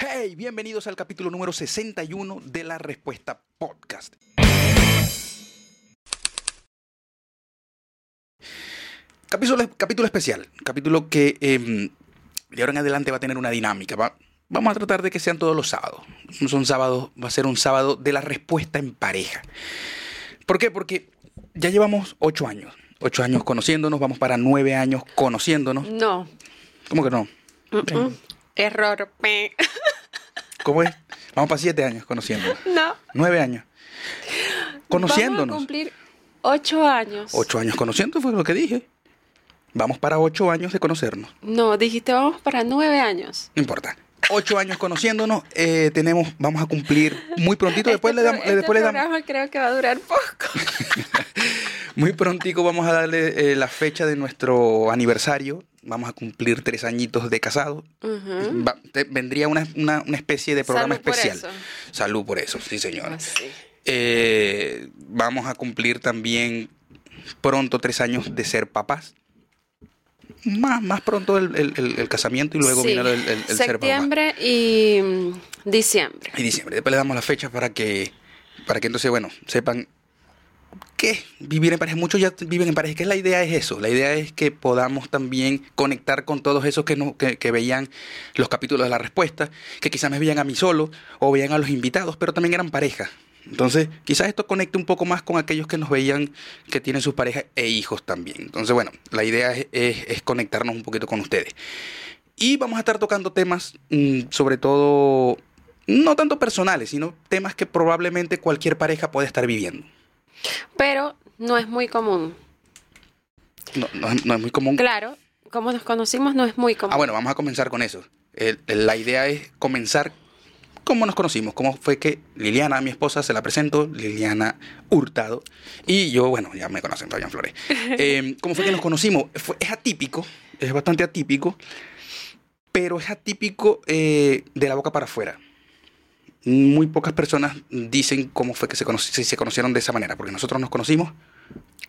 Hey, bienvenidos al capítulo número 61 de La Respuesta Podcast. Capítulo, capítulo especial, capítulo que em, de ahora en adelante va a tener una dinámica. va- vamos a tratar de que sean todos los sábados. No son sábados, va a ser un sábado de la respuesta en pareja. ¿Por qué? Porque ya llevamos ocho años. Ocho años conociéndonos, vamos para nueve años conociéndonos. No. ¿Cómo que no? Mm-mm. Error. ¿Cómo es? Vamos para siete años conociéndonos. No. Nueve años. Vamos a Conociéndonos. cumplir ocho años. Ocho años conociendo fue lo que dije. Vamos para ocho años de conocernos. No, dijiste vamos para nueve años. No importa. Ocho años conociéndonos. eh, tenemos, vamos a cumplir muy prontito. Después Este le damos, pro- después le este damos, programa creo que va a durar poco. muy prontico vamos a darle eh, la fecha de nuestro aniversario. Vamos a cumplir tres añitos de casado. Ujú. Va- te- vendría una, una- una especie de programa Salud por especial. eso. Salud por eso, sí señora. Ah. Eh, vamos a cumplir también pronto tres años de ser papás. Más, más pronto el, el- casamiento y luego Sí. viene el, el-. Septiembre y mm, diciembre. Y diciembre. Después le damos la fecha para que, para que entonces, bueno, sepan que vivir en pareja. Muchos ya viven en pareja. Que la idea es eso. La idea es que podamos también conectar con todos esos que, no, que, que veían los capítulos de la respuesta, que quizás me veían a mí solo o veían a los invitados, pero también eran pareja. Entonces, quizás esto conecte un poco más con aquellos que nos veían que tienen sus parejas e hijos también. Entonces, bueno, la idea es, es- es conectarnos un poquito con ustedes. Y vamos a estar tocando temas, mm, sobre todo, no tanto personales, sino temas que probablemente cualquier pareja puede estar viviendo. Pero no es muy común. No, no es- no es muy común. Claro, como nos conocimos no es muy común. Ah, bueno, vamos a comenzar con eso. El- el- la idea es comenzar cómo nos conocimos, cómo fue que Liliana, mi esposa, se la presento, Liliana Hurtado, y yo, bueno, ya me conocen, Fabián Flores. Eh, ¿Cómo fue que nos conocimos? Fue- es atípico, es bastante atípico, pero es atípico eh, de la boca para afuera. Muy pocas personas dicen cómo fue que se, si se conocieron de esa manera, porque nosotros nos conocimos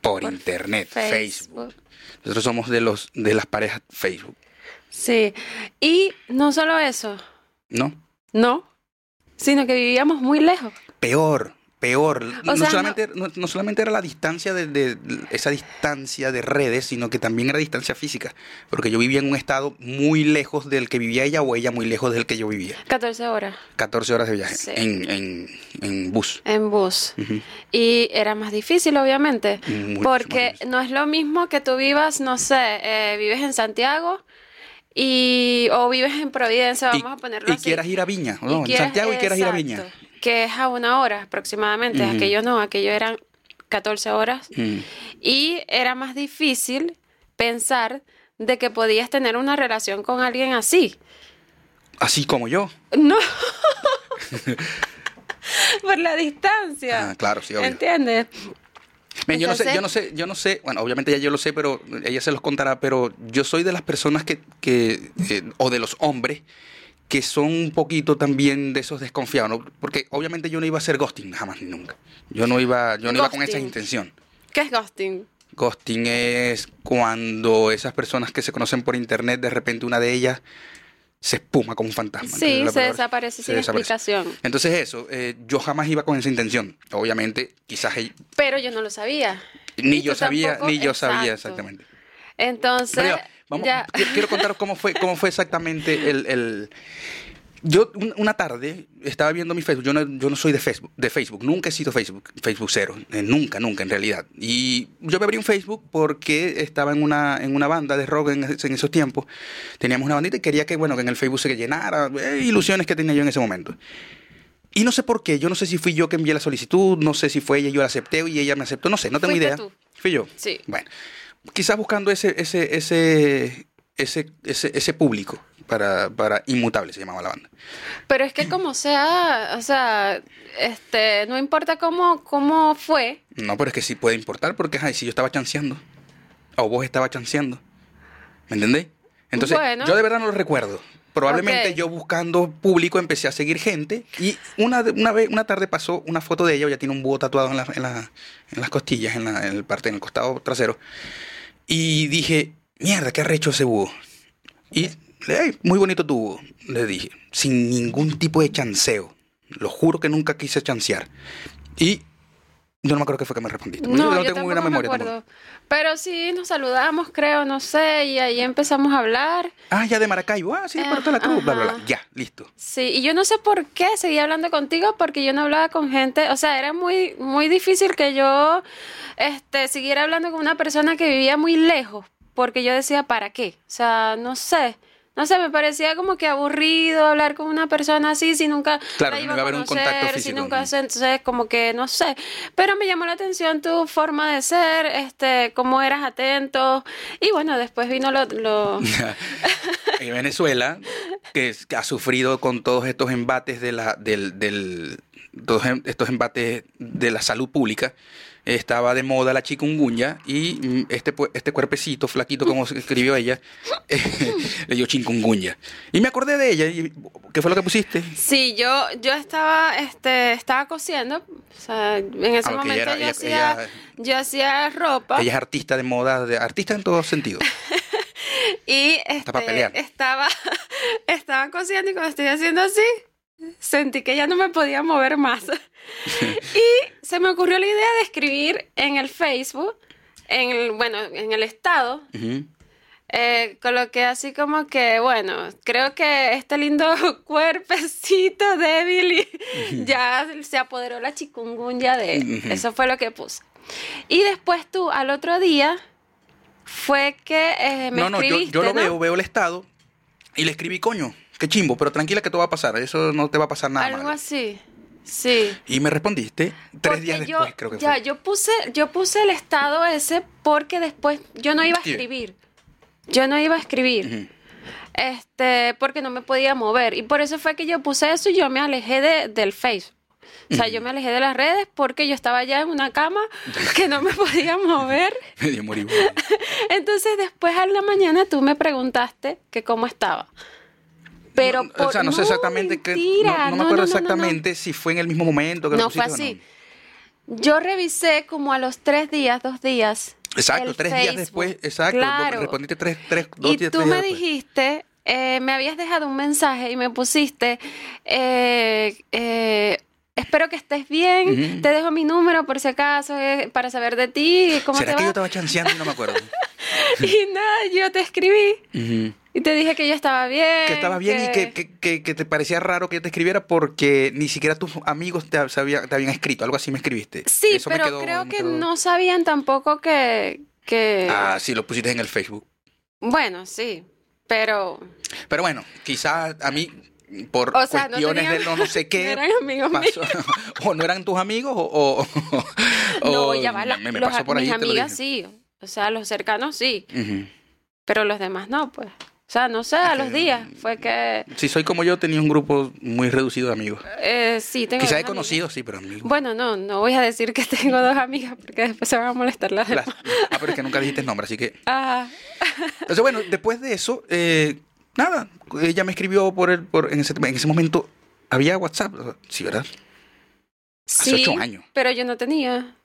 por, Por internet, Facebook. Facebook. Nosotros somos de los de las parejas Facebook, Sí. Y no solo eso, ¿no? no, sino que vivíamos muy lejos. Peor, peor. no, sea, solamente, no... no solamente era la distancia de, de- esa distancia de redes, sino que también era distancia física. Porque yo vivía en un estado muy lejos del que vivía ella o ella muy lejos del que yo vivía. 14 horas 14 horas de viaje Sí. en, en, en bus. en bus. Y era más difícil, obviamente, porque difícil. no es lo mismo que tú vivas, no sé, eh, vives en Santiago y o vives en Providencia, Y- vamos a ponerlo y así. quieras ir a Viña, ¿no? en quieras- Santiago y quieras ir a Viña. Que es a una hora aproximadamente. Ujú. Aquello no, aquello eran 14 horas. Mm. Y era más difícil pensar de que podías tener una relación con alguien así. Así como yo. No. Por la distancia. Ah, claro, sí, obvio. ¿Entiendes? Yo no sé, yo no sé, yo no sé, bueno, obviamente ya yo lo sé, pero ella se los contará, pero yo soy de las personas que, que eh, o de los hombres, que son un poquito también de esos desconfiados, ¿no? Porque obviamente yo no iba a hacer ghosting jamás ni nunca. Yo no iba, yo no iba con esa intención. ¿Qué es ghosting? Ghosting es cuando esas personas que se conocen por internet, de repente una de ellas se espuma como un fantasma. Sí, se desaparece se sin desaparece. explicación. Entonces eso, eh, yo jamás iba con esa intención. Obviamente, quizás ella- Pero yo no lo sabía. ni Y yo sabía, tampoco, ni yo sabía exactamente. Entonces, Pero vamos, ya- quiero, quiero contaros cómo fue, cómo fue exactamente el, el- Yo un- una tarde estaba viendo mi Facebook. Yo no, yo no soy de Facebook, de Facebook. Nunca he sido Facebook, Facebook cero. Eh, nunca, nunca en realidad. Y yo me abrí un Facebook porque estaba en una, en una banda de rock en, en esos tiempos. Teníamos una bandita y quería que, bueno, que en el Facebook se llenara. eh, ilusiones que tenía yo en ese momento. Y no sé por qué. Yo no sé si fui yo que envié la solicitud. No sé si fue ella, yo la acepté y ella me aceptó. No sé, no tengo idea. tú. Fui yo. Sí. Bueno, quizás buscando ese, ese, ese, ese, ese, ese público para, para Inmutable, se llamaba la banda. Pero es que como sea, o sea, este, no importa cómo, cómo fue, No, pero es que sí puede importar porque, ay, si yo estaba chanceando, o vos estaba chanceando, ¿me entendéis? Entonces, Bueno. yo de verdad no lo recuerdo. Probablemente Ok. yo buscando público empecé a seguir gente y una, una vez, una tarde pasó una foto de ella, ella tiene un búho tatuado en, la- en, la- en las costillas, en, la, en el parte, en el costado trasero. Y dije, mierda, qué arrecho ese búho. Y "Ey, muy bonito tu, le dije, sin ningún tipo de chanceo. Lo juro que nunca quise chancear. Y yo no me acuerdo qué fue que me respondiste. No, yo yo no tengo muy buena me memoria. tampoco. acuerdo. Pero sí, nos saludamos, creo, no sé, y ahí empezamos a hablar. Ah, ya de Maracaibo. Ah, sí, de Puerto de la Cruz, bla, bla, bla. Ya, listo. Sí, y yo no sé por qué seguía hablando contigo, porque yo no hablaba con gente, o sea, era muy, muy difícil que yo este, siguiera hablando con una persona que vivía muy lejos, porque yo decía, ¿para qué? O sea, no sé. No sé, me parecía como que aburrido hablar con una persona así si nunca Claro, la iba a haber un contacto conocer, si físico, nunca ¿no? entonces como que no sé. Pero me llamó la atención tu forma de ser, este, cómo eras atento. Y bueno, después vino lo, lo- en Venezuela, que, es- que ha sufrido con todos estos embates de la, del, del- todos em- estos embates de la salud pública, estaba de moda la chikungunya y este, este cuerpecito flaquito, como se escribió ella, eh, le dio chikungunya. Y me acordé de ella. Y, ¿Qué fue lo que pusiste? Sí, yo, yo estaba, este, estaba cosiendo, o sea, en ese Ah, momento era- yo, ella- hacía, ella- yo hacía ropa Ella es artista de moda, de, artista en todos sentidos. y este, pelear. estaba, estaba cosiendo y cuando estoy haciendo así, sentí que ya no me podía mover más. y se me ocurrió la idea de escribir en el Facebook, en el, bueno, en el estado, eh, coloqué así como que, bueno, creo que este lindo cuerpecito débil y ya se apoderó la chikungunya de él. Eso fue lo que puse. Y después tú, al otro día, fue que eh, me no, no, yo, escribiste, yo lo ¿no? veo, veo el estado y le escribí, coño, qué chimbo, pero tranquila que todo va a pasar, eso no te va a pasar nada Algo malo. así. Sí. Y me respondiste tres Porque días yo, después, creo que ya, fue. yo puse, yo puse el estado ese porque después yo no iba a escribir. Yo no iba a escribir. Este, porque no me podía mover. Y por eso fue que yo puse eso y yo me alejé de, del Facebook. O sea, yo me alejé de las redes porque yo estaba ya en una cama que no me podía mover. Medio moribundo. Entonces después a la mañana tú me preguntaste que cómo estaba. Pero No, por, o sea, no sé exactamente qué. mentira, No, no me acuerdo no, no, no. exactamente si fue en el mismo momento que lo No fue así. Yo revisé como a los tres días, dos días. Exacto, tres días Facebook. después, exacto. Claro. Respondiste tres, tres, dos Y días, tú tres me días dijiste, eh, me habías dejado un mensaje y me pusiste, eh, eh, espero que estés bien, Ujú. te dejo mi número por si acaso, eh, para saber de ti, cómo ¿Será te que yo va. estaba chanceando y no me acuerdo? Y nada, yo te escribí Ujú. Y te dije que yo estaba bien. Que estabas bien y que, que, que- que te parecía raro que yo te escribiera porque ni siquiera tus amigos te, sabía- te habían escrito. Algo así me escribiste. Sí, Eso pero quedó- creo que quedó- no sabían tampoco que... que... Ah, sí, lo pusiste en el Facebook. Bueno, sí, pero... Pero bueno, quizás a mí, por O sea, no cuestiones tenían- de no, no sé qué, no eran amigos pasó- o no eran tus amigos o... o- o no, ya va, la- me, me los- pasó por mis amigas sí, o sea, los cercanos sí. Pero los demás no, pues. O sea, no sé, a los días fue que... Si soy como yo, tenía un grupo muy reducido de amigos. Eh, sí, tengo Quizás he conocido, sí, pero amigos. Bueno, no, no voy a decir que tengo dos amigas porque después se van a molestar las Las- demás. ah, pero es que nunca dijiste nombre, así que... Ah, Entonces, bueno, después de eso, eh, nada, ella me escribió por el, por, en, ese, en ese momento, había WhatsApp, sí, ¿verdad? Hace sí, ocho años. pero yo no tenía.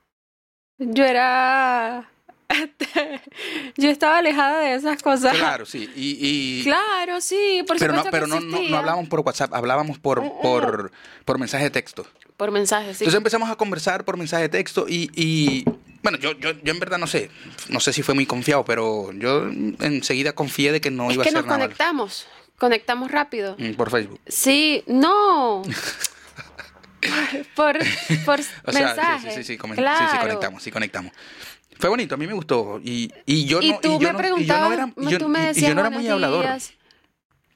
Yo era... yo estaba alejada de esas cosas. Claro, sí, y... y- Claro, sí, por pero no, pero que no, no, no hablábamos por WhatsApp, hablábamos por, por, por mensaje de texto. Por mensajes, sí. Entonces empezamos a conversar por mensaje de texto y, y, bueno, yo, yo, yo en verdad no sé, no sé si fue muy confiado, pero yo enseguida confié de que no es iba que a ser nos nada malo. conectamos. Conectamos rápido. Mm, por Facebook. Sí, no. por por O sea, mensaje. sí, sí, sí, claro. sí, sí, conectamos, sí, conectamos. Fue bonito, a mí me gustó. Y, y yo y no, tú y yo me no, y yo no era, tú me y- y decías yo no era muy hablador. días.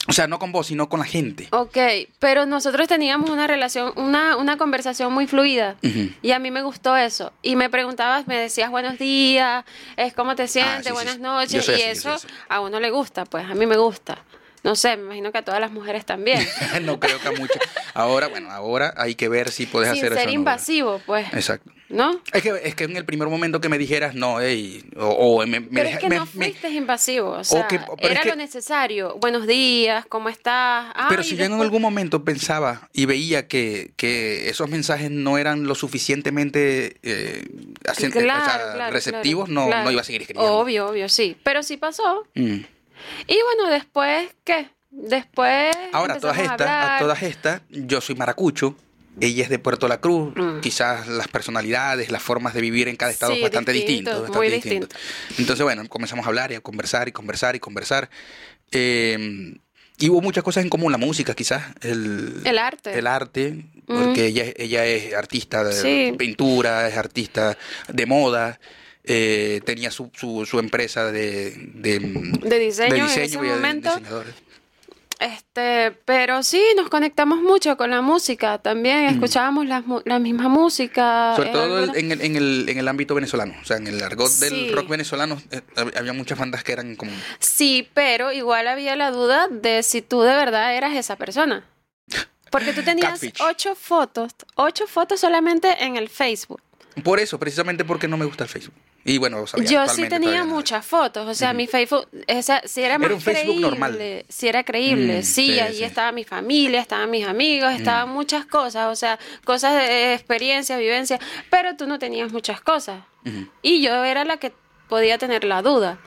O sea, no con vos, sino con la gente. Ok, pero nosotros teníamos una relación, una, una conversación muy fluida. Y a mí me gustó eso. Y me preguntabas, me decías buenos días, es cómo te sientes, Ah, sí, sí, buenas sí. noches. Y así, eso a uno le gusta, pues a mí me gusta. No sé, me imagino que a todas las mujeres también. no creo que a mucho. Ahora, bueno, ahora hay que ver si puedes Sin hacer ser eso. no. invasivo, pues. Exacto. ¿No? Es que, es que en el primer momento que me dijeras, no, ey, o, o me, Pero es que me- no me- fuiste invasivo, o sea, que- era que- lo necesario. Buenos días, ¿cómo estás? Pero si yo en algún momento pensaba y veía que, que esos mensajes no eran lo suficientemente eh, hacen- o sea, Claro, claro, receptivos, claro, no, no iba a seguir escribiendo. Obvio, obvio, sí. Pero sí pasó. Mm. Y bueno, después, ¿qué? Después. Ahora, a todas empezamos estas, a todas estas, yo soy maracucho. Ella es de Puerto La Cruz. Mm. Quizás las personalidades, las formas de vivir en cada estado Sí, es bastante distinto, distinto. muy distinto. Entonces, bueno, comenzamos a hablar y a conversar y conversar y conversar. Eh, y hubo muchas cosas en común, la música quizás, el, El arte. el arte, porque ella, ella es artista de Sí. pintura, es artista de moda, eh, tenía su, su, su empresa de, de, De diseño en ese y de momento. diseñadores. Este, pero sí, nos conectamos mucho con la música también, escuchábamos mu- la misma música. Sobre eh, todo alguna- en el, en, el, en el ámbito venezolano, o sea, en el argot Sí. del rock venezolano eh, hab- había muchas bandas que eran como... Sí, pero igual había la duda de si tú de verdad eras esa persona. Porque tú tenías Catfish. ocho fotos, ocho fotos solamente en el Facebook. Por eso, precisamente porque no me gusta el Facebook. Y bueno, Yo sí tenía muchas fotos, o sea, mi Facebook, esa, si era más Era un Facebook creíble, normal. si era creíble, Mm, sí, sí, ahí sí. estaba mi familia, estaban mis amigos, estaban muchas cosas, o sea, cosas de experiencia, vivencia, pero tú no tenías muchas cosas. Y yo era la que podía tener la duda.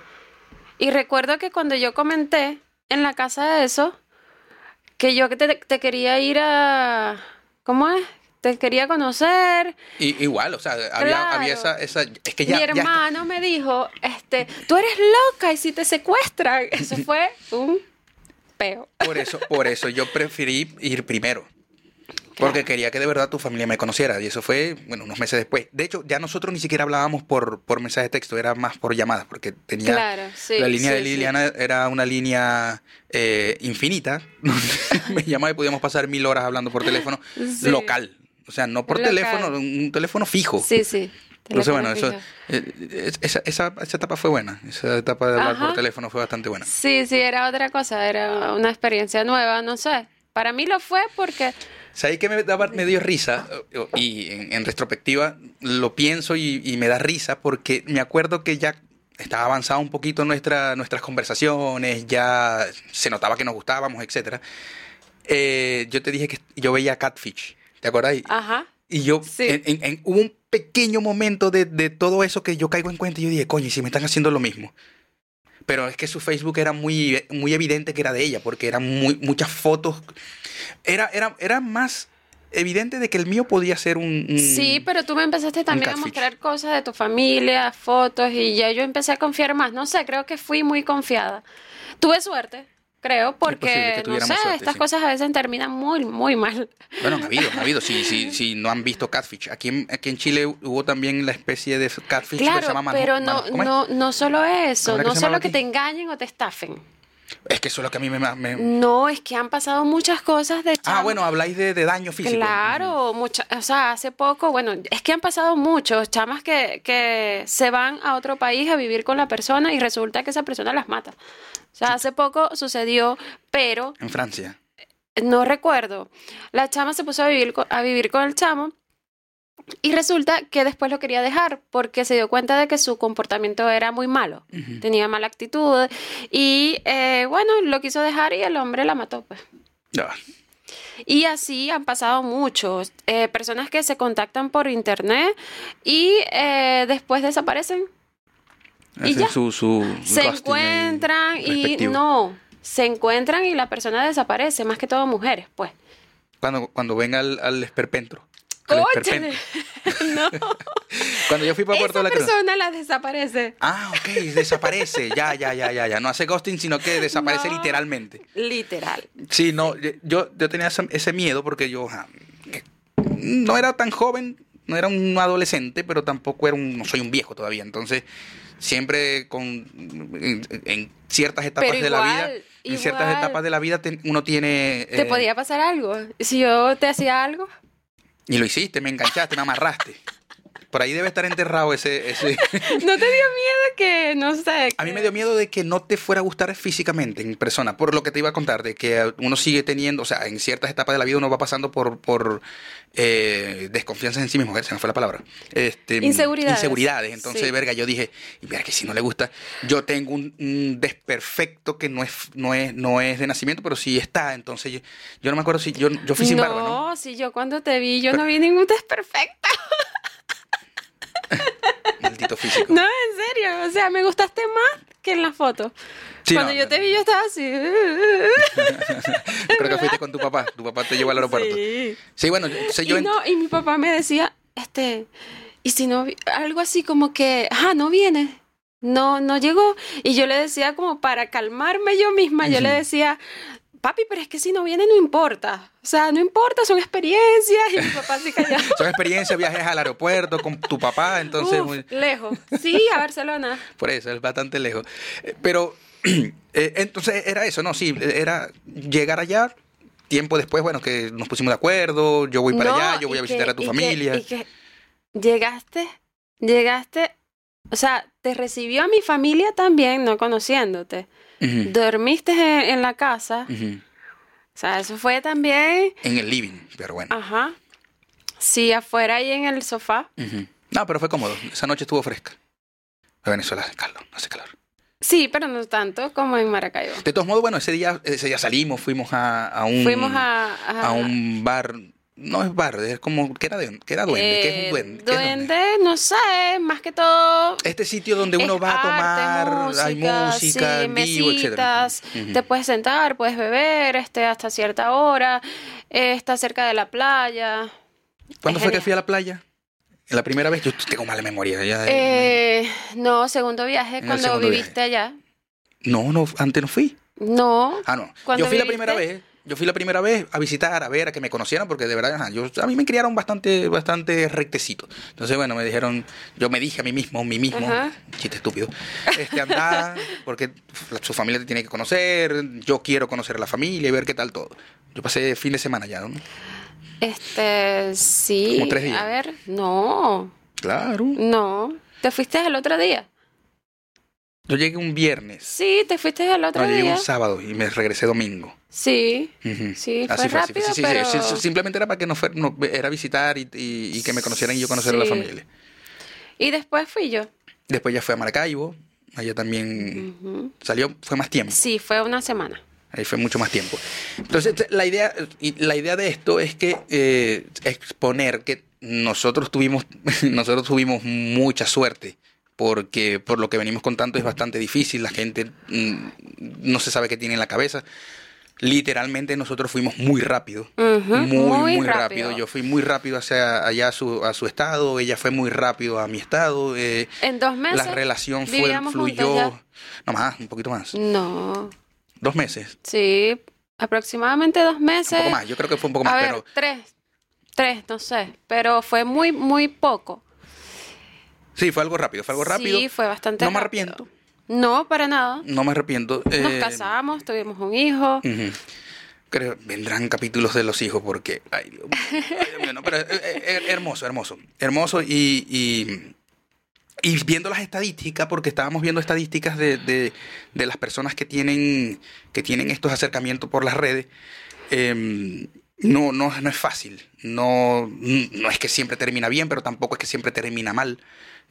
Y recuerdo que cuando yo comenté en la casa de eso, que yo que te, te quería ir a... ¿Cómo es? Te quería conocer. Y, igual, o sea, había, Claro. había esa, esa... Es que ya... Mi ya hermano me dijo, este, tú eres loca y si te secuestran. Eso fue un peo. Por eso, por eso yo preferí ir primero. Porque quería que de verdad tu familia me conociera. Y eso fue, bueno, unos meses después. De hecho, ya nosotros ni siquiera hablábamos por, por mensaje de texto, era más por llamadas, porque tenía... Claro, sí, la línea sí, de sí. Liliana era una línea eh, infinita. me llamaba y podíamos pasar mil horas hablando por teléfono local. O sea, no por Local. teléfono, un teléfono fijo. Sí, sí. Entonces, bueno, eso, eh, es- esa, esa, esa etapa fue buena. Esa etapa de hablar por Ajá. teléfono fue bastante buena. Sí, sí, era otra cosa, era una experiencia nueva, no sé. Para mí lo fue porque ¿Sabes qué me, daba, me dio risa? Eh, Y en, en retrospectiva lo pienso y, y me da risa porque me acuerdo que ya estaba avanzado un poquito nuestra, nuestras conversaciones, ya se notaba que nos gustábamos, etc. yo te dije que yo veía Catfish, ¿te? Y, Ajá. y yo, Sí. en, en- en- hubo un pequeño momento de, de todo eso que yo caigo en cuenta y yo dije, coño, ¿y si me están haciendo lo mismo. Pero es que su Facebook era muy, muy evidente que era de ella, porque eran muy, muchas fotos. Era, era, era más evidente de que el mío podía ser un... un- Sí, pero tú me empezaste también a mostrar cosas de tu familia, fotos, y ya yo empecé a confiar más. No sé, creo que fui muy confiada. Tuve suerte, creo, porque, que no sé, suerte, estas sí. cosas a veces terminan muy, muy mal. Bueno, ha habido, ha habido. Si, si, si no han visto Catfish. Aquí en, aquí en Chile hubo también la especie de Catfish que se Claro, llama pero no, no, no solo eso, ¿Cómo era que no solo que te engañen o te estafen. Es que eso es lo que a mí me... me- No, es que han pasado muchas cosas de Ah, bueno, habláis de, de daño físico. Claro, mucha, o sea, hace poco, bueno, es que han pasado muchos chamas que, que se van a otro país a vivir con la persona y resulta que esa persona las mata. O sea, hace poco sucedió, pero En Francia. no recuerdo. La chama se puso a vivir, a vivir con el chamo y resulta que después lo quería dejar porque se dio cuenta de que su comportamiento era muy malo. Tenía mala actitud y eh, bueno, lo quiso dejar y el hombre la mató, pues. Ya. Y así han pasado muchos. eh, personas que se contactan por internet y eh, después desaparecen. Y ya. Su, su Se encuentran y no. Se encuentran y la persona desaparece, más que todo mujeres, pues. Cuando, cuando ven al, al esperpentro. Al ¡Cóchale! no. Cuando yo fui para Puerto Esa de la Cruz. persona la desaparece. Ah, ok, desaparece. Ya, ya, ya, ya, ya. No hace ghosting, sino que desaparece No. literalmente. Literal. Sí, no, yo, yo tenía ese, miedo porque yo ja, que no era tan joven, no era un adolescente, pero tampoco era un, no soy un viejo todavía. Entonces, siempre con en, en ciertas etapas de la igual, vida, en ciertas etapas de la vida te- uno tiene ¿Te eh, podía pasar algo? Si yo te hacía algo. Y lo hiciste, me enganchaste, me amarraste. Por ahí debe estar enterrado ese, ese... ¿No te dio miedo que, no sé? A mí me dio miedo de que no te fuera a gustar físicamente en persona, por lo que te iba a contar, de que uno sigue teniendo, o sea, en ciertas etapas de la vida uno va pasando por, por eh, desconfianza en sí mismo, se me fue la palabra. Este, Inseguridades. Inseguridades. Entonces, Sí. verga, yo dije, y verga, que si no le gusta, yo tengo un, un desperfecto que no es, no, es, no es de nacimiento, pero sí está. Entonces, yo, yo no me acuerdo si yo, yo fui sin no, barba, ¿no? si yo cuando te vi, yo no vi ningún desperfecto. Físico. No, en serio. O sea, me gustaste más que en la foto. Sí, Cuando no, yo no, te vi, yo estaba así. Creo que fuiste con tu papá. Tu papá te llevó al aeropuerto. Sí, Sí. bueno, sé yo y, no, y mi papá me decía, este, y si no, algo así como que, ajá, no viene, no, no llegó. Y yo le decía como para calmarme yo misma, yo le decía, papi, pero es que si no viene no importa. O sea, no importa, son experiencias. Y mi papá se son experiencias, viajes al aeropuerto con tu papá, entonces... Uf, muy- lejos. Sí, a Barcelona. Por eso, es bastante lejos. Eh, Pero, eh, entonces era eso, ¿no? Sí, era llegar allá, tiempo después, bueno, que nos pusimos de acuerdo, yo voy para No, allá, yo voy a visitar que- a tu y que- familia. y que llegaste, llegaste, o sea, te recibió a mi familia también, no conociéndote. Dormiste en, en la casa. O sea, eso fue también, En el living, pero bueno. ajá. Sí, afuera y en el sofá. No, pero fue cómodo. Esa noche estuvo fresca. En Venezuela hace calor, hace calor. Sí, pero no tanto como en Maracaibo. De todos modos, bueno, ese día, ese día salimos, fuimos a, a un... Fuimos a... a- a un bar. No es bar, es como. ¿Qué era, de, qué era duende? ¿Qué es un eh, duende? ¿Qué es duende? duende, no sé, más que todo... Este sitio donde uno va a tomar, hay música, sí, vivo, etc. mesitas, te puedes sentar, puedes beber este, hasta cierta hora, eh, está cerca de la playa. ¿Cuándo es fue que fui a la playa? La primera vez, yo tengo mala memoria. Ya, Eh, no, segundo viaje, cuando segundo viviste allá. No, no, antes no fui. No, Ah, no. ¿Cuándo Yo fui la primera vez. Yo fui la primera vez a visitar, a ver, a que me conocieran, porque de verdad, ajá, yo, a mí me criaron bastante, bastante rectecito. Entonces, bueno, me dijeron, yo me dije a mí mismo, mí mismo, Ajá. chiste estúpido, este, anda, porque su familia te tiene que conocer, yo quiero conocer a la familia y ver qué tal todo. Yo pasé fin de semana ya, ¿no? este, sí. Como tres días. A ver, no, Claro. no. ¿Te fuiste el otro día? Yo llegué un viernes. Sí, te fuiste el otro No, yo llegué día. un sábado y me regresé domingo. Sí. Sí, fue así rápido, Sí, sí, sí, pero- sí, sí, simplemente era para que no fuera, no, era visitar y, y- y que me conocieran y yo conocer a la familia. y después fui yo. Después ya fue a Maracaibo, allá también salió, fue más tiempo, Sí, fue una semana. ahí fue mucho más tiempo. Entonces, te- la idea, la idea de esto es que eh, exponer que nosotros tuvimos, nosotros tuvimos mucha suerte. Porque por lo que venimos contando es bastante difícil, la gente mm, no se sabe qué tiene en la cabeza. Literalmente nosotros fuimos muy rápido, Ujú, muy, muy, rápido. Yo fui muy rápido hacia allá a su, a su estado, ella fue muy rápido a mi estado. eh, En dos meses. la relación fue, fluyó, no más, un poquito más. No, dos meses, sí, aproximadamente dos meses. un poco más, yo creo que fue un poco A más, ver, pero tres, tres, no sé, pero fue muy, muy poco. Sí, fue algo rápido, fue algo rápido. Sí, fue bastante no me arrepiento, No, para nada. no me arrepiento. Nos eh, casamos, tuvimos un hijo. ujú. Creo, vendrán capítulos de los hijos porque, ay Dios mío, ay, Dios mío, no, pero eh, eh, hermoso, hermoso, hermoso y, y, y viendo las estadísticas, porque estábamos viendo estadísticas de, de, de las personas que tienen, que tienen estos acercamientos por las redes, em, no, no, no es fácil, no, no es que siempre termina bien, pero tampoco es que siempre termina mal.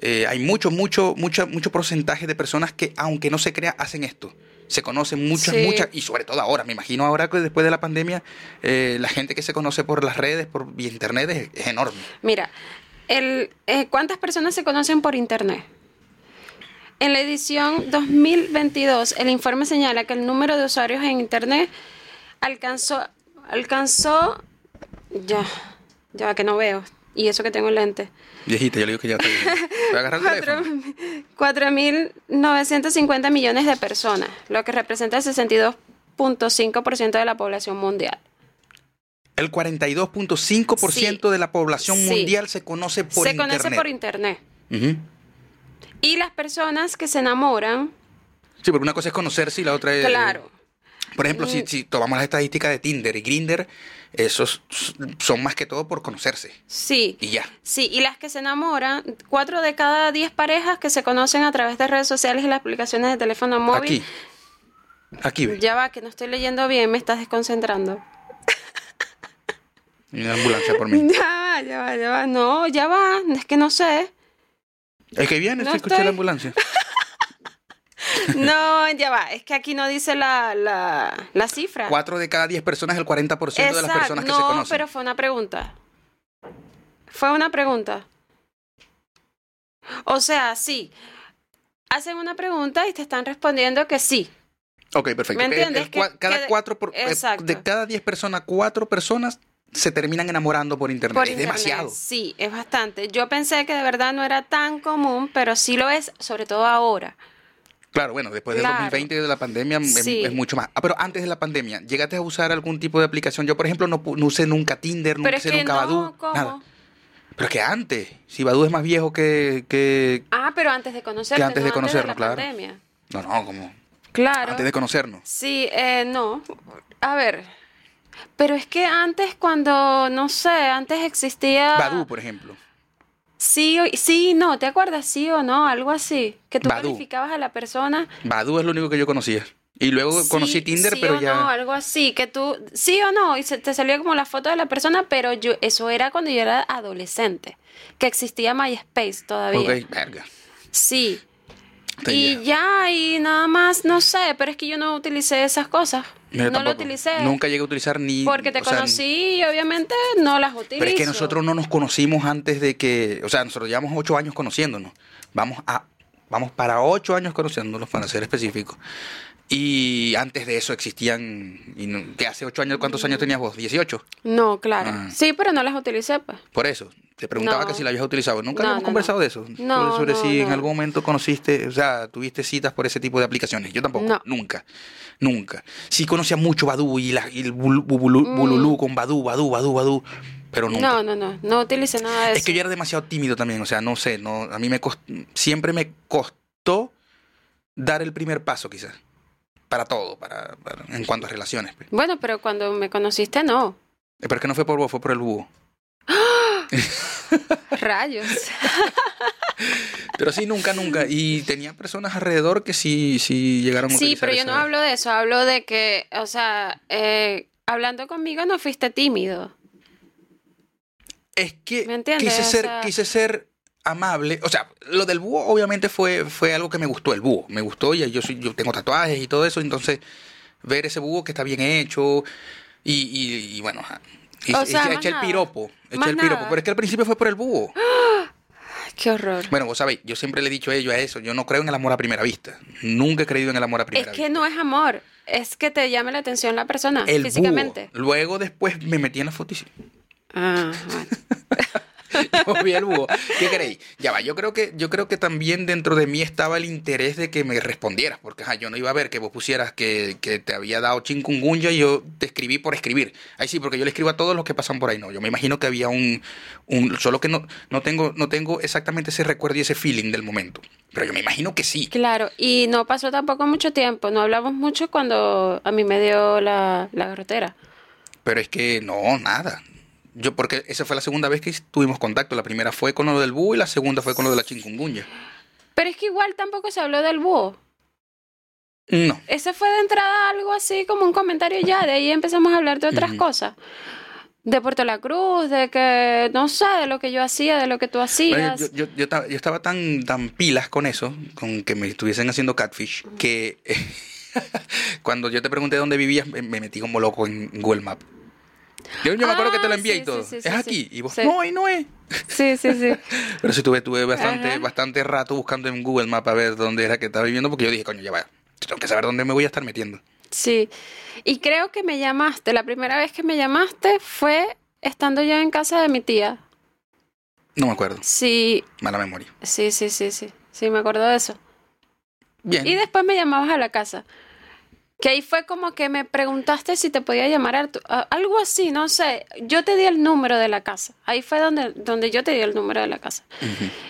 Eh, hay mucho, mucho, mucho, mucho porcentaje de personas que, aunque no se crea, hacen esto. Se conocen muchas, Sí. muchas, y sobre todo ahora, me imagino ahora que después de la pandemia, eh, la gente que se conoce por las redes, por internet, es, es enorme. Mira, el, eh, ¿cuántas personas se conocen por internet? En la edición 2022, el informe señala que el número de usuarios en internet alcanzó, alcanzó, ya, ya que no veo, y eso que tengo lente, Viejita, yo le digo que ya está. Voy a agarrar el Cuatro- teléfono. 4.950 millones de personas, lo que representa el 62.5% de la población mundial. El 42.5% de la población Sí. mundial se conoce por se internet. conoce por internet. Y las personas que se enamoran, Sí, porque una cosa es conocerse y la otra es... claro, Por ejemplo, Mm. si, si tomamos las estadísticas de Tinder y Grinder, esos son más que todo por conocerse. sí. Y ya. Sí, y las que se enamoran, cuatro de cada diez parejas que se conocen a través de redes sociales y las aplicaciones de teléfono móvil. Aquí. Aquí ve. Ya va, que no estoy leyendo bien, me estás desconcentrando. Hay una ambulancia por mí. Ya va, ya va, ya va. No, ya va, es que no sé. El que viene, No se escucha estoy- la ambulancia. No, ya va, es que aquí no dice la, la, la cifra. Cuatro de cada diez personas, el 40% de las Exacto, personas que no, se conocen. pero fue una pregunta. Fue una pregunta. O sea, sí. hacen una pregunta y te están respondiendo que sí. Ok, perfecto. ¿Me entiendes? Que- cada que- cuatro, por- eh, Exacto. de cada diez personas, cuatro personas se terminan enamorando por internet. Por es internet. demasiado. Sí, es bastante. Yo pensé que de verdad no era tan común, pero sí lo es, sobre todo ahora. Claro, bueno, después del Claro. 2020 de la pandemia es- Sí. es, mucho más. Ah, pero antes de la pandemia, ¿llegaste a usar algún tipo de aplicación? Yo, por ejemplo, no, no usé nunca Tinder, Pero es usé que nunca no, Badoo, ¿cómo? nada. Pero es que antes, si Badoo es más viejo que... que... Ah, pero antes de conocerte, Que antes de no conocernos, la claro. pandemia. No, no, como Claro. antes de conocernos. Sí, eh, no. A ver. Pero es que antes cuando, no sé, antes existía... Badoo, por ejemplo. Sí, o- sí, no, ¿te acuerdas? Sí o no, algo así. Que tú Badoo. calificabas a la persona. Badoo es lo único que yo conocía. Y luego sí, conocí Tinder, sí pero o ya... no, algo así, que tú, sí o no, y se, te salía como la foto de la persona, pero yo, eso era cuando yo era adolescente, que existía MySpace todavía. Ok, verga. Sí. Y ya. ya, y nada más, no sé, pero es que yo no utilicé esas cosas. Yo no lo utilicé. Nunca llegué a utilizar ni... Porque te sea, conocí y obviamente no las utilizo. Pero es que nosotros no nos conocimos antes de que, o sea, nosotros llevamos ocho años conociéndonos. Vamos a, vamos para ocho años conociéndonos, para ser específicos. Y antes de eso existían, y que hace ocho años, ¿cuántos años tenías vos? ¿18? No, claro. Ah. Sí, pero no las utilicé, pues. Por eso, te preguntaba No. que si la habías utilizado. Nunca No, habíamos no, conversado de eso. No, sobre si en algún momento conociste, o sea, tuviste citas por ese tipo de aplicaciones. Yo tampoco, No. nunca, nunca. Sí conocía mucho Badoo y, la, y el bul- bululú con Badoo, Badoo, Badoo, Badoo, pero nunca. Mm. No, no, no, no utilicé nada de eso. Es que yo era demasiado tímido también, o sea, no sé, no, a mí me cost- siempre me costó dar el primer paso, quizás. Para todo, para, para- en cuanto a relaciones. pues. Bueno, pero cuando me conociste, no. Eh, Pero es que no fue por vos, fue por el búho. Rayos. Pero sí, nunca, nunca. Y tenía personas alrededor que sí, sí llegaron a Sí, pero yo no hablo de eso, hablo de que, o sea, eh, hablando conmigo no fuiste tímido. Es que ¿Me entiendes? quise O ser, sea- quise ser amable. O sea, lo del búho obviamente fue, fue algo que me gustó, el búho. Me gustó y yo, soy, yo tengo tatuajes y todo eso. Entonces, ver ese búho que está bien hecho y, y- y bueno. Y, O sea, más eché el piropo. Eché el piropo. nada. Pero es que al principio fue por el búho. Qué horror. Bueno, vos sabéis, yo siempre le he dicho a ellos a eso. Yo no creo en el amor a primera vista. Nunca he creído en el amor a es primera que vista. no es amor, es que te llame la atención la persona El físicamente. búho. Luego después me metí en la foto y sí. Ah, bueno. Yo vi el búho. ¿Qué queréis? Ya va, yo creo que, yo creo que también dentro de mí estaba el interés de que me respondieras, porque ajá, yo no iba a ver que vos pusieras que, que te había dado chikungunya y yo te escribí por escribir. Ahí sí, porque yo le escribo a todos los que pasan por ahí, no. Yo me imagino que había un, un solo que no, no tengo, no tengo exactamente ese recuerdo y ese feeling del momento. Pero yo me imagino que sí. Claro, y no pasó tampoco mucho tiempo, no hablamos mucho cuando a mí me dio la, la garrotera. Pero es que no, nada. Yo, porque esa fue la segunda vez que tuvimos contacto. La primera fue con lo del búho y la segunda fue con lo de la chikungunya. Pero es que igual tampoco se habló del búho. No. Ese fue de entrada algo así como un comentario ya, de ahí empezamos a hablar de otras cosas. De Puerto La Cruz, de que, no sé, de lo que yo hacía, de lo que tú hacías. yo, yo- yo estaba, yo estaba tan, tan pilas con eso, con que me estuviesen haciendo catfish, que cuando yo te pregunté dónde vivías, me, me metí como loco en Google Maps. Yo, yo me acuerdo que te lo envié sí, y todo. sí, sí, es sí, aquí. Y vos, no, ahí no es. Sí, sí, sí. Pero sí tuve, tuve bastante, Ajá. bastante rato buscando en Google Maps a ver dónde era que estaba viviendo, porque yo dije, coño, ya va. Tengo que saber dónde me voy a estar metiendo. Sí. Y creo que me llamaste, la primera vez que me llamaste fue estando yo en casa de mi tía. No me acuerdo. Sí, Mala memoria. sí, sí, sí, sí. Sí, me acuerdo de eso. Bien. Y después me llamabas a la casa. Que ahí fue como que me preguntaste si te podía llamar a tu- a- algo así, no sé. Yo te di el número de la casa. Ahí fue donde, donde yo te di el número de la casa.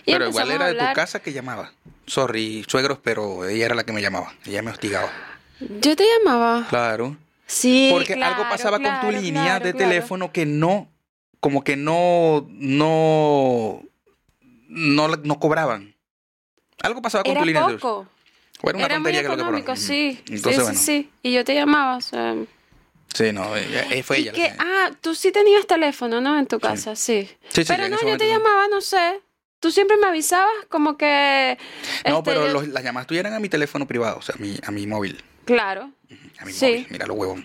Y Pero igual era de tu casa que llamaba. Sorry, suegros, pero ella era la que me llamaba. Ella me hostigaba. Yo te llamaba. Claro. Sí. Porque algo claro, pasaba con claro, tu línea de teléfono que no, como que no, no, no, no cobraban. Algo pasaba con Era tu línea de poco. Era una Era muy tontería que lo que económico, sí. Entonces, sí, bueno. sí, sí. Y yo te llamaba, o sea. Sí, no, ella- eh, fue ella. la que, ah, tú sí tenías teléfono, ¿no? En tu casa, sí. Sí, sí, Pero en no, yo te llamaba, no sé. Tú siempre me avisabas como que... No, este, pero yo- los- las llamadas tuyas eran a mi teléfono privado, o sea, a mi, a mi móvil. Claro. A mi Sí. móvil. Mira los huevos.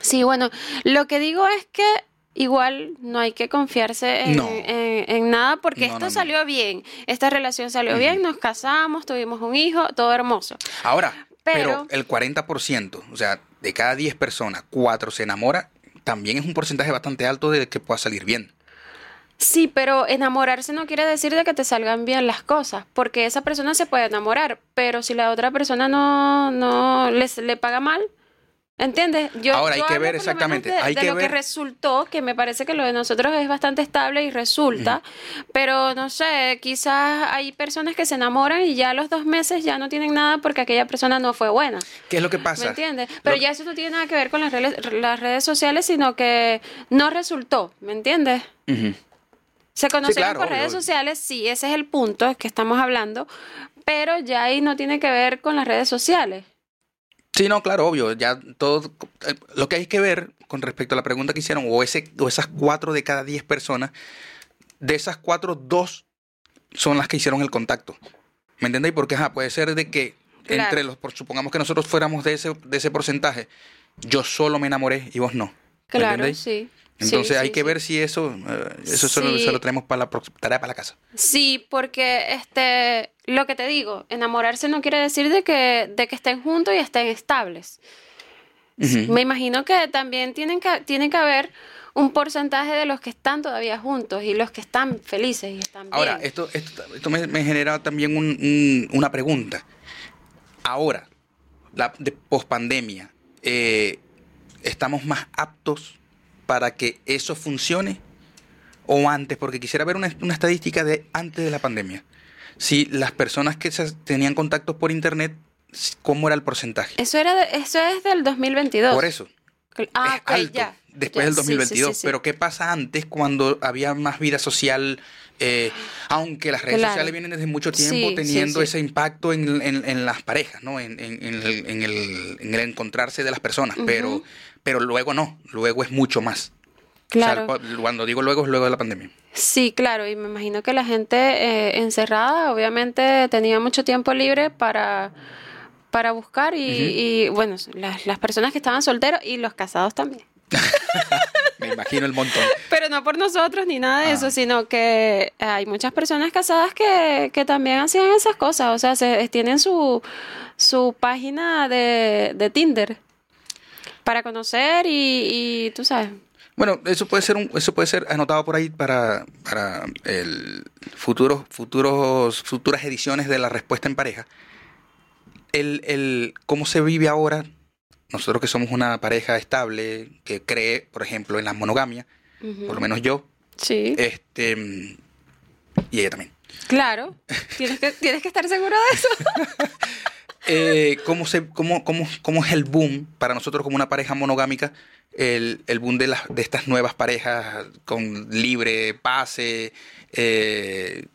Sí, bueno, lo que digo es que igual no hay que confiarse en, No. en- en nada porque No, esto no, salió bien, esta relación salió bien, nos casamos, tuvimos un hijo, todo hermoso. Ahora, pero, Pero- el 40%, o sea, de cada 10 personas, 4 se enamora, también es un porcentaje bastante alto de que pueda salir bien. Sí, pero enamorarse no quiere decir de que te salgan bien las cosas, porque esa persona se puede enamorar, pero si la otra persona no, no les, le paga mal, ¿entiendes? Yo, Ahora, hay que ver exactamente, de, hay de que lo que resultó, que me parece que lo de nosotros es bastante estable y resulta, pero no sé, quizás hay personas que se enamoran y ya a los dos meses ya no tienen nada porque aquella persona no fue buena. ¿Qué es lo que pasa? ¿Me entiendes? Pero Lo- ya eso no tiene nada que ver con las redes, las redes sociales, sino que no resultó, ¿me entiendes? Se conocieron claro, por obvio, redes obvio. sociales, sí, ese es el punto que estamos hablando, pero ya ahí no tiene que ver con las redes sociales. Sí, no, claro, obvio. Ya todo. eh, Lo que hay que ver con respecto a la pregunta que hicieron, o, ese, o esas cuatro de cada 10 personas, de esas cuatro, dos son las que hicieron el contacto. ¿Me entendéis? Porque ajá, puede ser de que Claro. entre los, por, supongamos que nosotros fuéramos de ese, de ese porcentaje, yo solo me enamoré y vos no. ¿Me Claro, entendéis? sí. Entonces Sí, hay sí, que sí. ver si eso, eh, eso solo, se lo tenemos para la tarea para la casa. Sí, porque este, lo que te digo, enamorarse no quiere decir de que, de que estén juntos y estén estables. Me imagino que también tienen que, tiene que haber un porcentaje de los que están todavía juntos y los que están felices y están bien. Ahora, esto, esto, esto me, me genera también un- un- una pregunta. Ahora, la, de pospandemia, eh, ¿estamos más aptos para que eso funcione o antes? Porque quisiera ver una, una estadística de antes de la pandemia. Si las personas que se- tenían contactos por internet, ¿cómo era el porcentaje? Eso, era de- eso es del 2022. Por eso. Ah, es ok, alto ya. después Ya, del sí, sí, 2022. sí, sí. Pero ¿qué pasa antes cuando había más vida social? eh, aunque las redes Claro. sociales vienen desde mucho tiempo teniendo ese impacto en, en- en las parejas, ¿no? En, en- en el, en el- en el encontrarse de las personas. pero, pero luego no, luego es mucho más. Claro. O sea, el- cuando digo luego es luego de la pandemia. Sí, claro, y me imagino que la gente eh, encerrada obviamente tenía mucho tiempo libre para, para buscar y, y, bueno, las, las personas que estaban solteros y los casados también. Me imagino el montón. Pero no por nosotros ni nada de Ah. eso, sino que hay muchas personas casadas que, que también hacían esas cosas, o sea, se, tienen su, su página de, de Tinder para conocer y, y tú sabes. Bueno, eso puede ser un, eso puede ser anotado por ahí para, para el futuros, futuros, futuras ediciones de la respuesta en pareja. El, el cómo se vive ahora, nosotros que somos una pareja estable, que cree, por ejemplo, en la monogamia, por lo menos yo, Sí, este y ella también. claro, tienes que, tienes que estar seguro de eso. Eh, ¿cómo, se, cómo, cómo, ¿Cómo es el boom para nosotros como una pareja monogámica? El, el boom de, las, de estas nuevas parejas con libre pase, eh,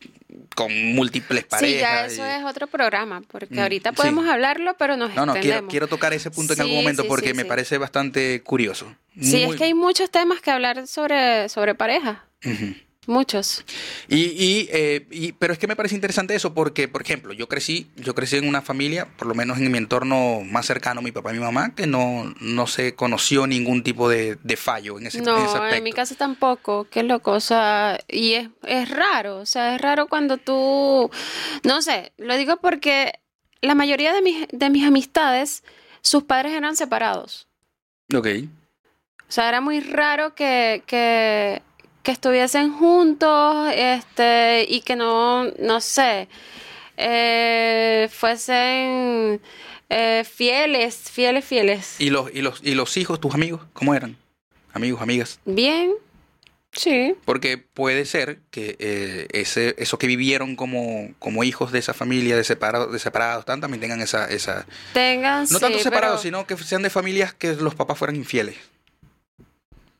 con múltiples parejas. Sí, ya eso y- es otro programa, porque Mm, ahorita sí. podemos hablarlo, pero nos No, no, quiero, tocar ese punto en Sí, algún momento sí, porque sí, me sí. parece bastante curioso. Sí, Muy- es que hay muchos temas que hablar sobre, sobre pareja, Ujú. Muchos. Y, y, eh, y- pero es que me parece interesante eso porque, por ejemplo, yo crecí, yo crecí en una familia, por lo menos en mi entorno más cercano, mi papá y mi mamá, que no, no se conoció ningún tipo de, de fallo en ese, en ese No, aspecto. en mi casa tampoco, qué loco, o sea, y es, es raro, o sea, es raro cuando tú, no sé, lo digo porque la mayoría de mis, de mis amistades, sus padres eran separados. Ok. O sea, era muy raro que, que, que estuviesen juntos, este, y que no, no sé, eh, fuesen eh, fieles, fieles, fieles. ¿Y los, y, los, ¿Y los hijos, tus amigos, cómo eran? Amigos, amigas. Bien, sí. Porque puede ser que eh, ese, eso que vivieron como, como hijos de esa familia, de separados, de separados tan, también tengan esa... esa Tengan, no tanto separados, pero- sino que sean de familias que los papás fueran infieles.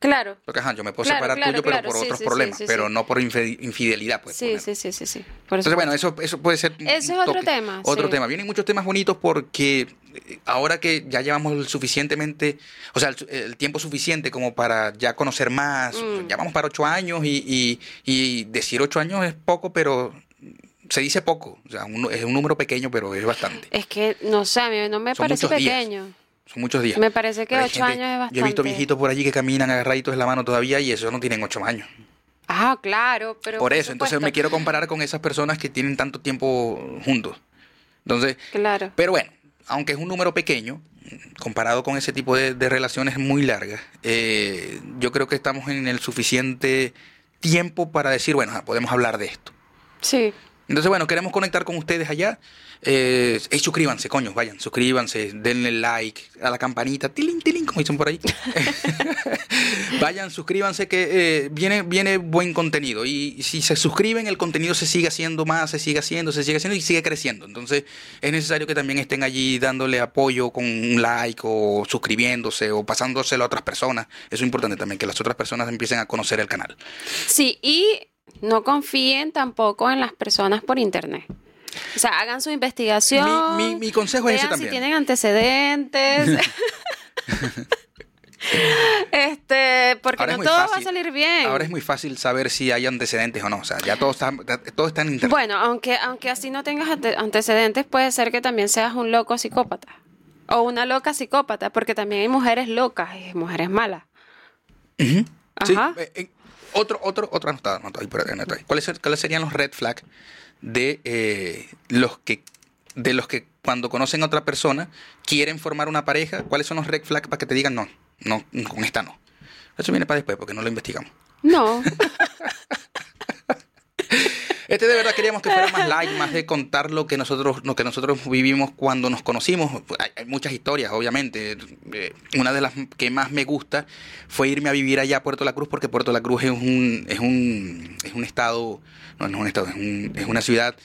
Claro. Porque, ajá, yo me puedo Claro, separar claro, tuyo, pero claro, por sí, otros sí, problemas, sí, pero no por infidelidad, pues. Sí, sí, sí, sí, sí. Entonces, bueno, eso, eso puede ser un es otro tema, Otro tema. Vienen muchos temas bonitos porque eh, ahora que ya llevamos suficientemente, o sea, el, el tiempo suficiente como para ya conocer más, Mm. ya vamos para ocho años y, y- y decir ocho años es poco, pero se dice poco. O sea, un- es un número pequeño, pero es bastante. Es que, no sé, a mí no me Son parece días. Son muchos días. Me parece que Pero ocho gente- años es bastante. Yo he visto viejitos por allí que caminan agarraditos en la mano todavía y eso no tienen ocho años. Ah, claro, pero por eso, entonces me quiero comparar con esas personas que tienen tanto tiempo juntos. Entonces, Claro. pero bueno, aunque es un número pequeño, comparado con ese tipo de, de relaciones muy largas, eh, yo creo que estamos en el suficiente tiempo para decir, bueno, ah, podemos hablar de esto. Sí. Entonces, bueno, queremos conectar con ustedes allá. Eh, suscríbanse, coño, vayan, suscríbanse, denle like a la campanita, tilín, tilín, como dicen por ahí. vayan, suscríbanse que eh, viene, viene buen contenido. Y si se suscriben, el contenido se sigue haciendo más, se sigue haciendo, se sigue haciendo y sigue creciendo. Entonces, es necesario que también estén allí dándole apoyo con un like o suscribiéndose o pasándoselo a otras personas. Eso es importante también, que las otras personas empiecen a conocer el canal. Sí, y no confíen tampoco en las personas por internet. O sea, hagan su investigación. Mi- mi- mi consejo es ese vean también. si tienen antecedentes. este, porque Ahora no todo va a salir bien. Ahora es muy fácil saber si hay antecedentes o no. O sea, ya todo está, todo está en internet. Bueno, aunque, aunque así no tengas ante- antecedentes, puede ser que también seas un loco psicópata. O una loca psicópata, porque también hay mujeres locas y mujeres malas. Ujú. Sí, Ajá. eh, eh, otro, otro, otro anotado, anotado ahí, por ahí, anotado ahí. ¿Cuáles, cuáles serían los red flags de eh, los que de los que cuando conocen a otra persona quieren formar una pareja? ¿Cuáles son los red flags para que te digan no, no, con esta no? Eso viene para después porque no lo investigamos. No. Este de verdad queríamos que fuera más light, más de contar lo que nosotros, lo que nosotros vivimos cuando nos conocimos. Hay, hay muchas historias, obviamente. Eh, una de las que más me gusta fue irme a vivir allá a Puerto La Cruz, porque Puerto La Cruz es un, es un, es un estado, no, no es un estado, es, un- es una ciudad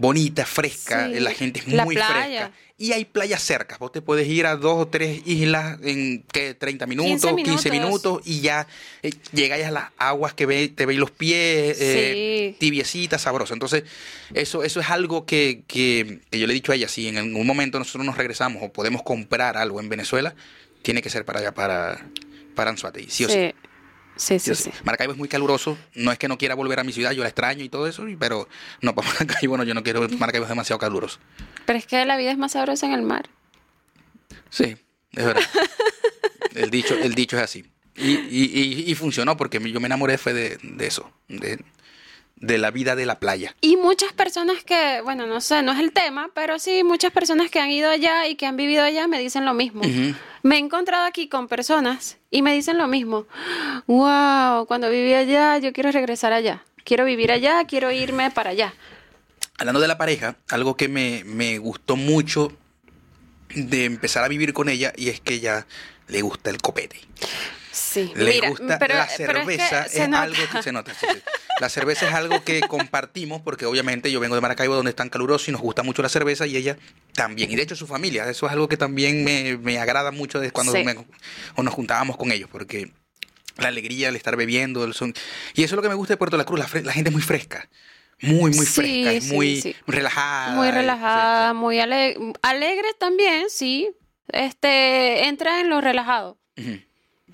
bonita, fresca, Sí, la gente es muy fresca. Y hay playas cercas. Vos te puedes ir a dos o tres islas en ¿qué? 30 minutos, 15 minutos, minutos. y ya eh, llegáis a las aguas que ve, te veis los pies, eh, Sí. tibiecita, sabrosa. Entonces, eso, eso es algo que, que- que yo le he dicho a ella, si en algún momento nosotros nos regresamos o podemos comprar algo en Venezuela, tiene que ser para allá, para, para Anzuategui, sí o sí. sí. Sí, Sí sí. Maracaibo es muy caluroso, no es que no quiera volver a mi ciudad, yo la extraño y todo eso, pero no, para Maracaibo no, yo no quiero, Maracaibo es demasiado caluroso. Pero es que la vida es más sabrosa en el mar. Sí, es verdad. el, dicho, el dicho es así. Y, y, y- y funcionó porque yo me enamoré fue de, de eso, de, de la vida de la playa. Y muchas personas que, bueno, no sé, no es el tema, pero sí, muchas personas que han ido allá y que han vivido allá me dicen lo mismo. Ujú. Me he encontrado aquí con personas y me dicen lo mismo. Wow, cuando viví allá, yo quiero regresar allá. Quiero vivir allá, quiero irme para allá. Hablando de la pareja, algo que me, me gustó mucho de empezar a vivir con ella y es que ella le gusta el copete. Sí, Le mira, gusta pero- la pero es que cerveza, es, algo que se nota. sí, sí. La cerveza es algo que compartimos porque obviamente yo vengo de Maracaibo donde es tan caluroso y nos gusta mucho la cerveza y ella también. Y de hecho su familia, eso es algo que también me, me agrada mucho de cuando Sí. me- o nos juntábamos con ellos porque la alegría, el estar bebiendo, el son... Y eso es lo que me gusta de Puerto La Cruz, la, gente es muy fresca. Muy, muy Sí, fresca, es muy sí. relajada. Muy y- relajada, muy ale- alegre también, sí. Este, entra en lo relajado.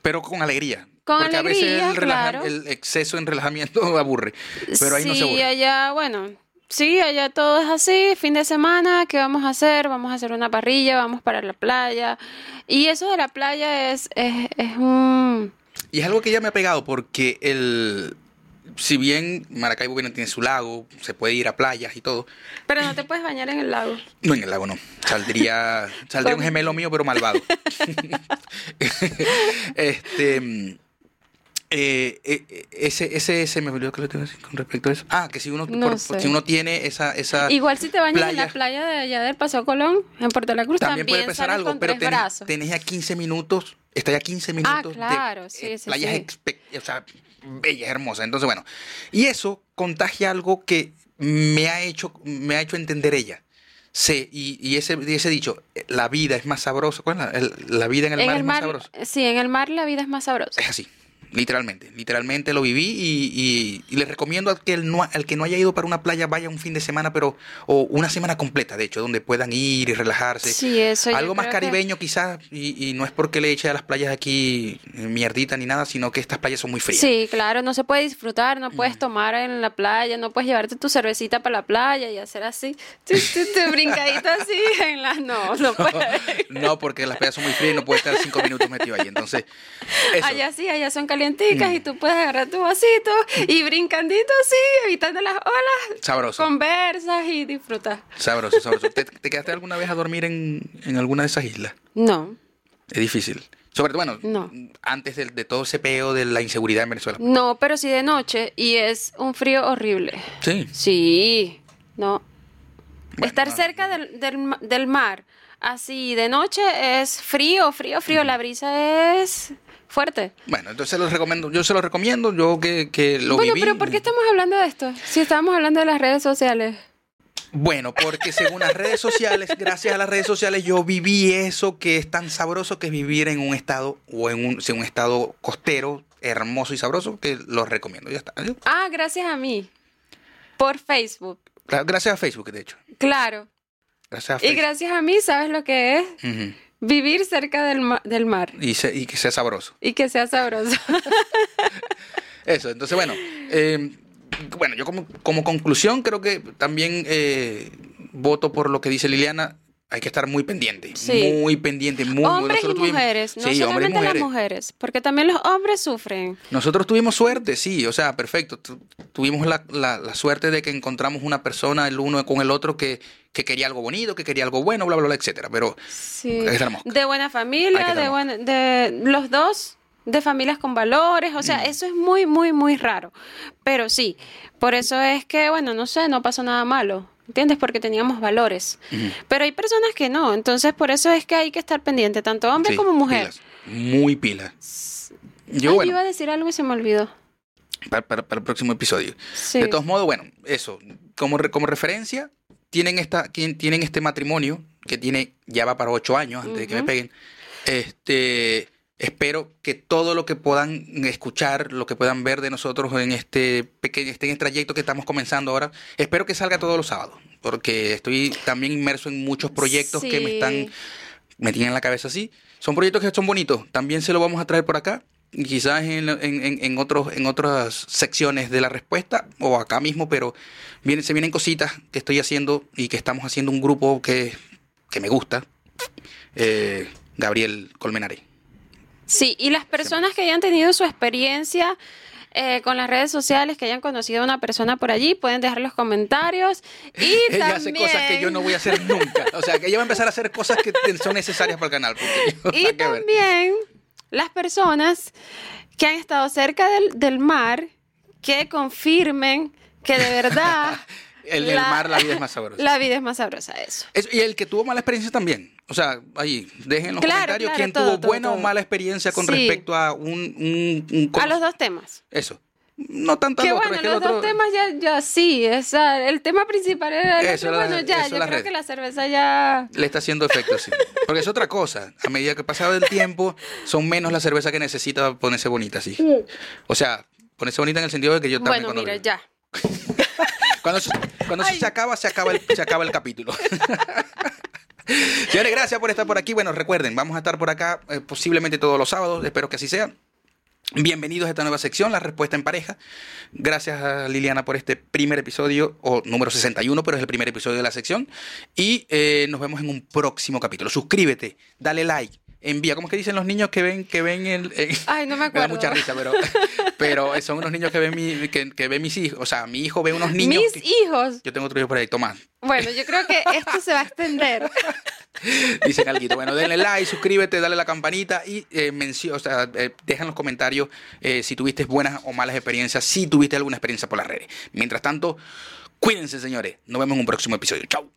Pero con alegría. Con Porque a veces el, claro. el exceso en relajamiento aburre. Pero ahí sí, no se aburre. allá, bueno, sí, allá todo es así, fin de semana, ¿qué vamos a hacer? Vamos a hacer una parrilla, vamos para la playa. Y eso de la playa es, es, es un... Y es algo que ya me ha pegado porque el si bien Maracaibo bueno, tiene su lago, se puede ir a playas y todo, Pero no te puedes bañar en el lago. no en el lago no. Saldría saldría un gemelo mío pero malvado. este mm, eh, eh, ese, ese, ese, me olvidó que lo tengo que decir con respecto a eso. Ah, que si uno, No por- sé. si uno tiene esa, esa Igual si te bañas en la playa- de allá del Paseo Colón, en Puerto La Cruz, también, también, puede pasar sales algo, con pero tenés, tenés ya 15 minutos, está ya 15 minutos claro, de sí, eh, sí, playas sí. o sea, bellas, hermosas. Entonces, bueno, y eso contagia algo que me ha hecho, me ha hecho entender ella. Sí, y, y ese, dicho, la vida es más sabrosa. ¿Cuál es la, el- la vida en el en mar el es más mar, sabrosa? sí, en el mar la vida es más sabrosa. Es así. Literalmente, literalmente lo viví y, y- y les recomiendo al que, no, al que no haya ido para una playa vaya un fin de semana, pero o una semana completa, de hecho, donde puedan ir y relajarse. Sí, eso Algo más que- caribeño quizás, y, y no es porque le eche a las playas aquí eh, mierdita ni nada, sino que estas playas son muy frías. Sí, claro, no se puede disfrutar, no Mm. puedes tomar en la playa, no puedes llevarte tu cervecita para la playa y hacer así, tu brincadito así en la... No, no puedes. No, porque las playas son muy frías y no puede estar cinco minutos metido ahí. Entonces, eso. Allá sí, allá son calienticas Mm. y tú puedes agarrar tu vasito y brincandito así, evitando las olas, Sabroso. conversas y disfrutas. Sabroso, sabroso. ¿Te, te quedaste alguna vez a dormir en, en alguna de esas islas? No, Es difícil. Sobre todo, bueno, No. antes de, de todo ese peo de la inseguridad en Venezuela. no, pero sí de noche y es un frío horrible. Sí. Sí, no. Bueno, Estar no. cerca del, del mar, así de noche es frío, frío, frío. La brisa es fuerte. Bueno, entonces los recomiendo, yo se los recomiendo, yo que, que lo bueno, viví. pero ¿por qué estamos hablando de esto? Si estábamos hablando de las redes sociales. Bueno, porque según las redes sociales, gracias a las redes sociales, yo viví eso que es tan sabroso que es vivir en un estado o en un, estado costero, hermoso y sabroso, que los recomiendo. Ya está. Ah, gracias a mí. Por Facebook. Gracias a Facebook, de hecho. Claro. Gracias a Y Facebook. gracias a mí, ¿sabes lo que es? Vivir cerca del, ma- del mar. y, se- y que sea sabroso. Y que sea sabroso. Eso, entonces bueno, eh, bueno, yo como, como conclusión creo que también eh, voto por lo que dice Liliana, hay que estar muy pendiente, Sí. muy pendiente, muy hombres y tuvimos- mujeres, no Sí, solamente mujeres. las mujeres, porque también los hombres sufren. Nosotros tuvimos suerte, sí, o sea, perfecto. Tu- tuvimos la, la- la suerte de que encontramos una persona, el uno con el otro, que, que quería algo bonito, que quería algo bueno, bla, bla, bla, etcétera. Pero Sí. Hay que. De buena familia, que de, buena, de los dos, de familias con valores, o Mm. sea, eso es muy, muy, muy raro. Pero sí, por eso es que, bueno, no sé, no pasó nada malo, ¿entiendes? Porque teníamos valores. Pero hay personas que no, entonces por eso es que hay que estar pendiente, tanto hombre sí, como mujer. pilas, muy pilas. Yo, Ay, bueno, iba a decir algo y se me olvidó. para, para- para el próximo episodio. Sí. De todos modos, bueno, eso, como, re- como referencia, tienen, esta, tienen este matrimonio que tiene, ya va para ocho años antes de que me peguen. Este, espero que todo lo que puedan escuchar, lo que puedan ver de nosotros en este pequeño, este trayecto que estamos comenzando ahora, espero que salga todos los sábados, porque estoy también inmerso en muchos proyectos que me están, me tienen en la cabeza así. Son proyectos que son bonitos, también se lo vamos a traer por acá. y Quizás en, en, en- otros, en otras secciones de la respuesta o acá mismo, pero vienen, se vienen cositas que estoy haciendo y que estamos haciendo un grupo que, que me gusta. Eh, Gabriel Colmenare. Sí, y las personas que hayan tenido su experiencia eh, con las redes sociales, que hayan conocido a una persona por allí, pueden dejar los comentarios. Y Ella también, hace cosas que yo no voy a hacer nunca. O sea, que ella va a empezar a hacer cosas que son necesarias para el canal. Y también las personas que han estado cerca del, del mar, que confirmen que de verdad el mar la vida es más sabrosa. La vida es más sabrosa, eso. Eso, y el que tuvo mala experiencia también. O sea, ahí, dejen en los Claro, comentarios claro, quién todo, tuvo todo, buena o mala experiencia con Sí. respecto a un... un, un A los dos temas. Eso. No tanto Que al otro, bueno, es que los otro... dos temas ya, ya sí, esa, el tema principal era el Eso, otro, la- bueno, ya, yo creo red. que la cerveza ya... Le está haciendo efecto, sí. Porque es otra cosa. A medida que pasa el tiempo, son menos la cerveza que necesita ponerse bonita, sí. O sea, ponerse bonita en el sentido de que yo también Bueno, mira, ya. Cuando, se- cuando se acaba, se acaba el, se acaba el capítulo. Señores, gracias por estar por aquí. Bueno, recuerden, vamos a estar por acá eh, posiblemente todos los sábados. Espero que así sea. Bienvenidos a esta nueva sección, la respuesta en pareja. Gracias a Liliana por este primer episodio, o número 61, pero es el primer episodio de la sección. Y eh, nos vemos en un próximo capítulo. Suscríbete, dale like, envía. ¿Cómo es que dicen los niños que ven, que ven el... el- Ay, no me me da acuerdo. mucha risa, pero, pero son unos niños que ven, mi, que, que ven mis hijos. O sea, mi hijo ve unos niños... Mis que- hijos. yo tengo otro hijo por ahí, Tomás. Bueno, yo creo que esto se va a extender. Dicen algo. Bueno, denle like, suscríbete, dale la campanita y eh, mencio- o sea, eh, deja en los comentarios eh, si tuviste buenas o malas experiencias, si tuviste alguna experiencia por las redes. Mientras tanto, cuídense, señores. Nos vemos en un próximo episodio. Chau.